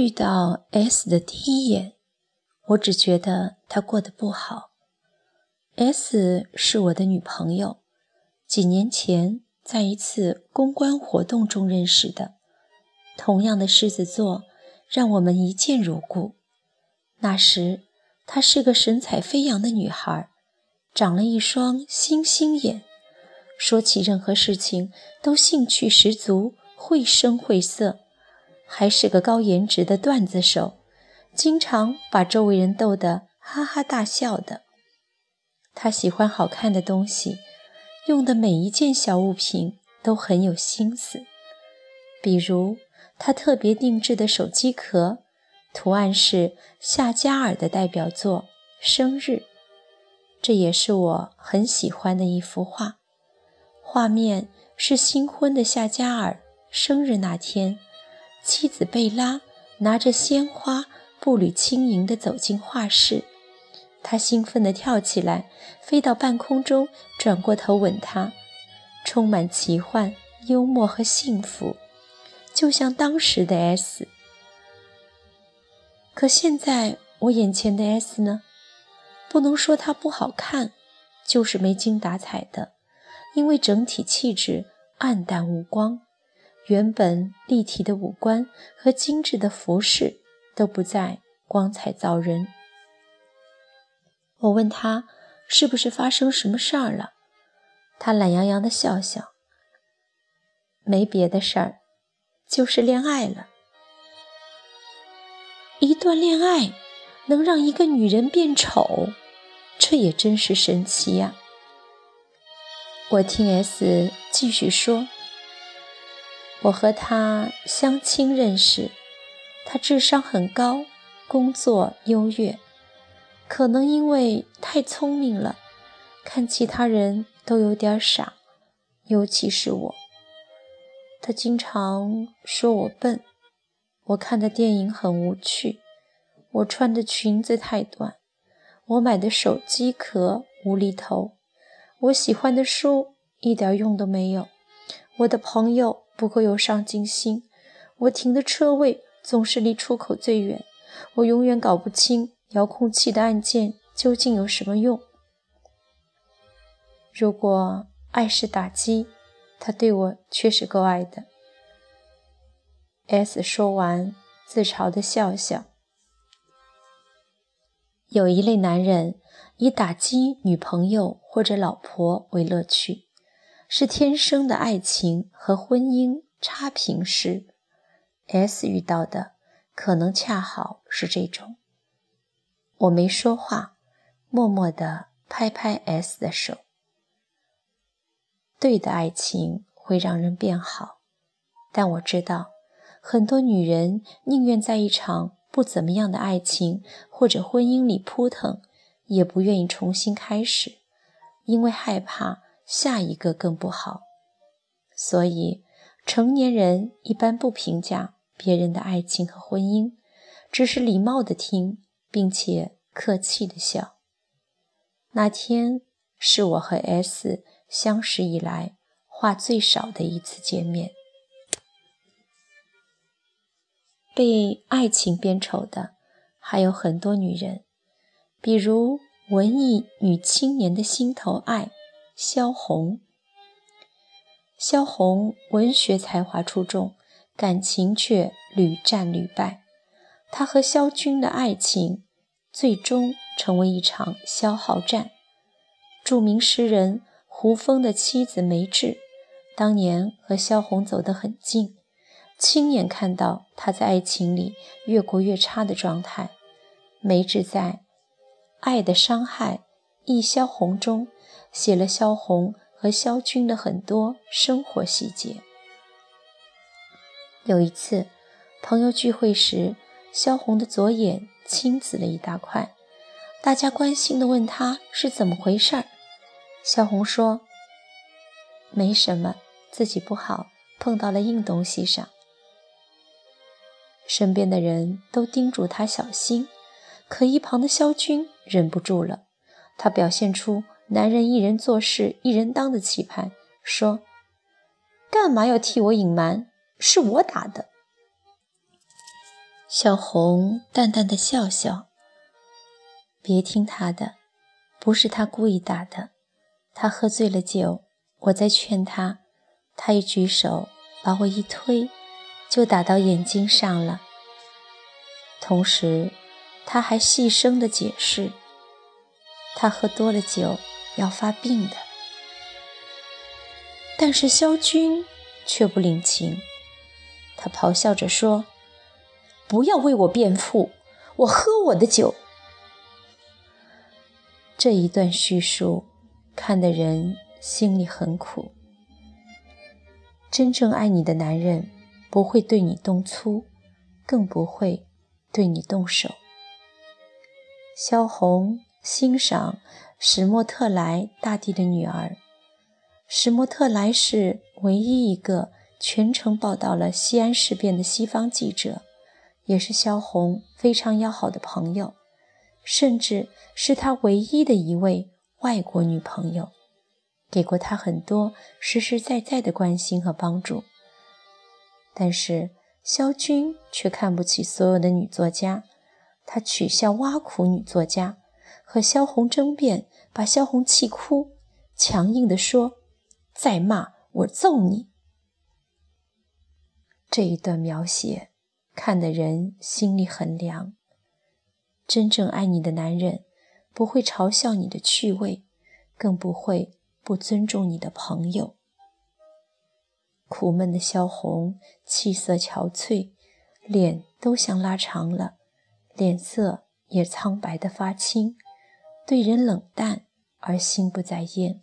遇到 S 的第一眼，我只觉得他过得不好。S 是我的女朋友，几年前在一次公关活动中认识的。同样的狮子座，让我们一见如故。那时她是个神采飞扬的女孩，长了一双星星眼，说起任何事情都兴趣十足，绘声绘色，还是个高颜值的段子手，经常把周围人逗得哈哈大笑的。他喜欢好看的东西，用的每一件小物品都很有心思。比如，他特别定制的手机壳，图案是夏加尔的代表作《生日》，这也是我很喜欢的一幅画。画面是新婚的夏加尔生日那天，妻子贝拉拿着鲜花，步履轻盈地走进画室。他兴奋地跳起来，飞到半空中，转过头吻她，充满奇幻、幽默和幸福，就像当时的 S。可现在我眼前的 S 呢？不能说她不好看，就是没精打采的，因为整体气质暗淡无光，原本立体的五官和精致的服饰都不再光彩照人。我问他是不是发生什么事儿了，他懒洋洋地笑笑，没别的事儿，就是恋爱了。一段恋爱能让一个女人变丑，这也真是神奇呀。我听 S 继续说，我和他相亲认识，他智商很高，工作优越。可能因为太聪明了，看其他人都有点傻，尤其是我。他经常说我笨，我看的电影很无趣，我穿的裙子太短，我买的手机壳无厘头，我喜欢的书一点用都没有，我的朋友不够有上进心，我停的车位总是离出口最远，我永远搞不清。遥控器的按键究竟有什么用？如果爱是打击，他对我确实够爱的。S 说完，自嘲的笑笑。有一类男人以打击女朋友或者老婆为乐趣，是天生的爱情和婚姻差评师。S 遇到的可能恰好是这种。我没说话，默默地拍拍 S 的手。对的爱情会让人变好，但我知道，很多女人宁愿在一场不怎么样的爱情或者婚姻里扑腾，也不愿意重新开始，因为害怕下一个更不好。所以，成年人一般不评价别人的爱情和婚姻，只是礼貌的听。并且客气的笑。那天是我和 S 相识以来话最少的一次见面。被爱情变丑的还有很多女人，比如文艺女青年的心头爱萧红。萧红文学才华出众，感情却屡战屡败。她和萧军的爱情最终成为一场消耗战。著名诗人胡风的妻子梅志当年和萧红走得很近，亲眼看到他在爱情里越过越差的状态。梅志在《爱的伤害》一萧红中写了萧红和萧军的很多生活细节。有一次朋友聚会时。萧红的左眼青紫了一大块，大家关心地问她是怎么回事儿。萧红说：“没什么，自己不好，碰到了硬东西上。”身边的人都叮嘱他小心，可一旁的萧军忍不住了，他表现出男人一人做事一人当的气派，说：“干嘛要替我隐瞒？是我打的。”小红淡淡的笑笑：“别听他的，不是他故意打的，他喝醉了酒，我在劝他，他一举手把我一推，就打到眼睛上了。同时，他还细声的解释，他喝多了酒要发病的。但是萧军却不领情。”他咆哮着说：“不要为我辩护，我喝我的酒。”这一段叙述看得人心里很苦。真正爱你的男人不会对你动粗，更不会对你动手。萧红欣赏史莫特莱大帝的女儿，史莫特莱是唯一一个。全程报道了西安事变的西方记者，也是萧红非常要好的朋友，甚至是他唯一的一位外国女朋友，给过他很多实实在在的关心和帮助。但是萧军却看不起所有的女作家，他取笑挖苦女作家，和萧红争辩，把萧红气哭，强硬地说：“再骂我揍你。”这一段描写看得人心里很凉。真正爱你的男人不会嘲笑你的趣味，更不会不尊重你的朋友。苦闷的萧红气色憔悴，脸都像拉长了，脸色也苍白的发青，对人冷淡而心不在焉。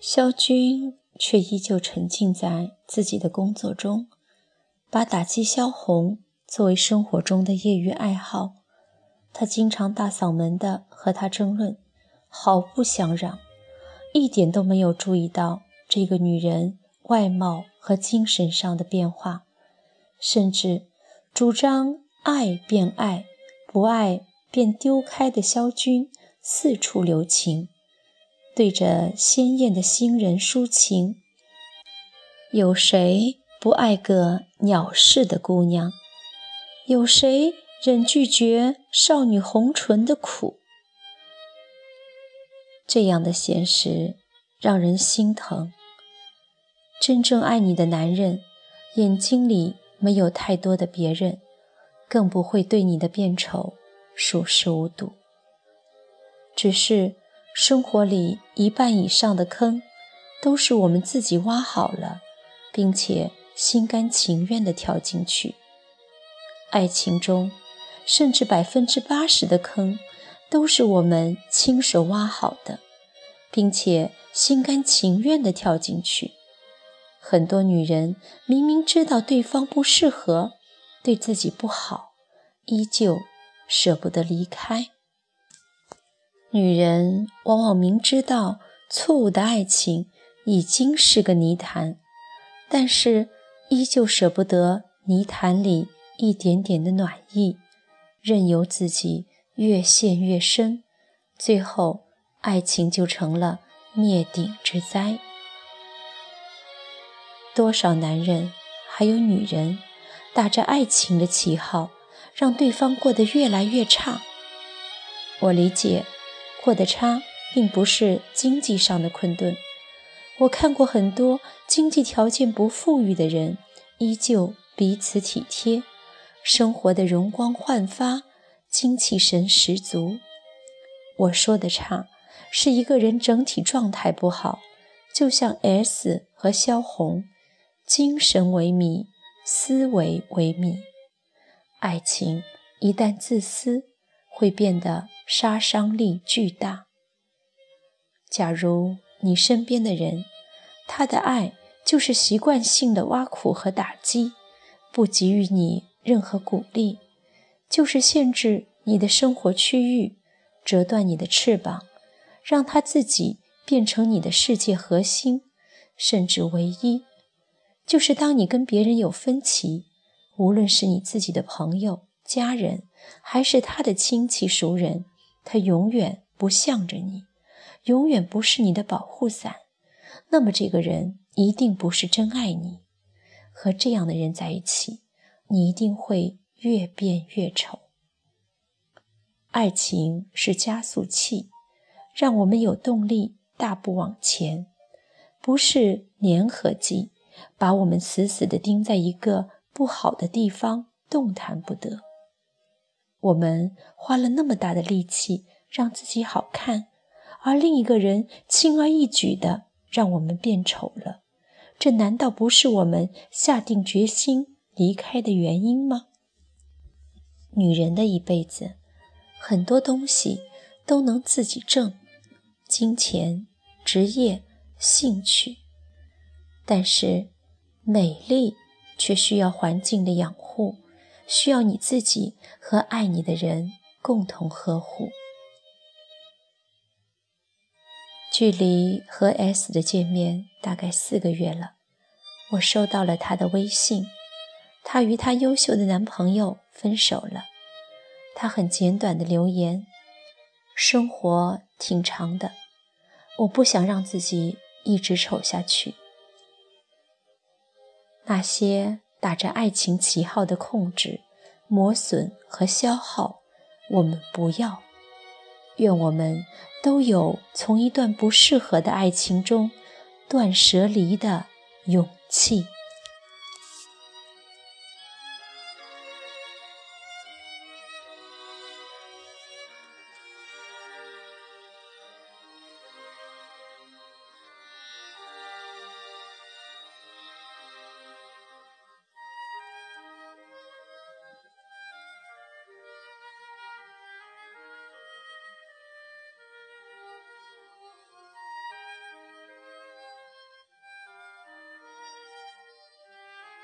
萧军。却依旧沉浸在自己的工作中，把打击萧红作为生活中的业余爱好。他经常大嗓门地和他争论，毫不相让，一点都没有注意到这个女人外貌和精神上的变化，甚至主张爱便爱，不爱便丢开的萧军四处留情。对着鲜艳的新人抒情，有谁不爱个鸟似的姑娘？有谁忍拒绝少女红唇的苦？这样的现实让人心疼。真正爱你的男人，眼睛里没有太多的别人，更不会对你的变丑熟视无睹，只是。生活里一半以上的坑，都是我们自己挖好了，并且心甘情愿地跳进去。爱情中，甚至百分之八十的坑，都是我们亲手挖好的，并且心甘情愿地跳进去。很多女人明明知道对方不适合，对自己不好，依旧舍不得离开。女人往往明知道错误的爱情已经是个泥潭，但是依旧舍不得泥潭里一点点的暖意，任由自己越陷越深，最后爱情就成了灭顶之灾。多少男人还有女人，打着爱情的旗号，让对方过得越来越差。我理解。过得差，并不是经济上的困顿。我看过很多经济条件不富裕的人，依旧彼此体贴，生活的容光焕发，精气神十足。我说的差，是一个人整体状态不好，就像 S 和萧红，精神萎靡，思维萎靡。爱情一旦自私，会变得。杀伤力巨大。假如你身边的人，他的爱就是习惯性的挖苦和打击，不给予你任何鼓励，就是限制你的生活区域，折断你的翅膀，让他自己变成你的世界核心，甚至唯一。就是当你跟别人有分歧，无论是你自己的朋友、家人，还是他的亲戚熟人。他永远不向着你，永远不是你的保护伞。那么，这个人一定不是真爱你。和这样的人在一起，你一定会越变越丑。爱情是加速器，让我们有动力大步往前；不是粘合剂，把我们死死地钉在一个不好的地方，动弹不得。我们花了那么大的力气让自己好看，而另一个人轻而易举地让我们变丑了，这难道不是我们下定决心离开的原因吗？女人的一辈子。很多东西都能自己挣，金钱、职业、兴趣，但是美丽却需要环境的养护，需要你自己和爱你的人共同呵护。距离和 S 的见面大概四个月了，我收到了他的微信，他与他优秀的男朋友分手了。他很简短的留言：“生活挺长的，我不想让自己一直丑下去。那些打着爱情旗号的控制、磨损和消耗，我们不要。愿我们都有从一段不适合的爱情中断舍离的勇气。”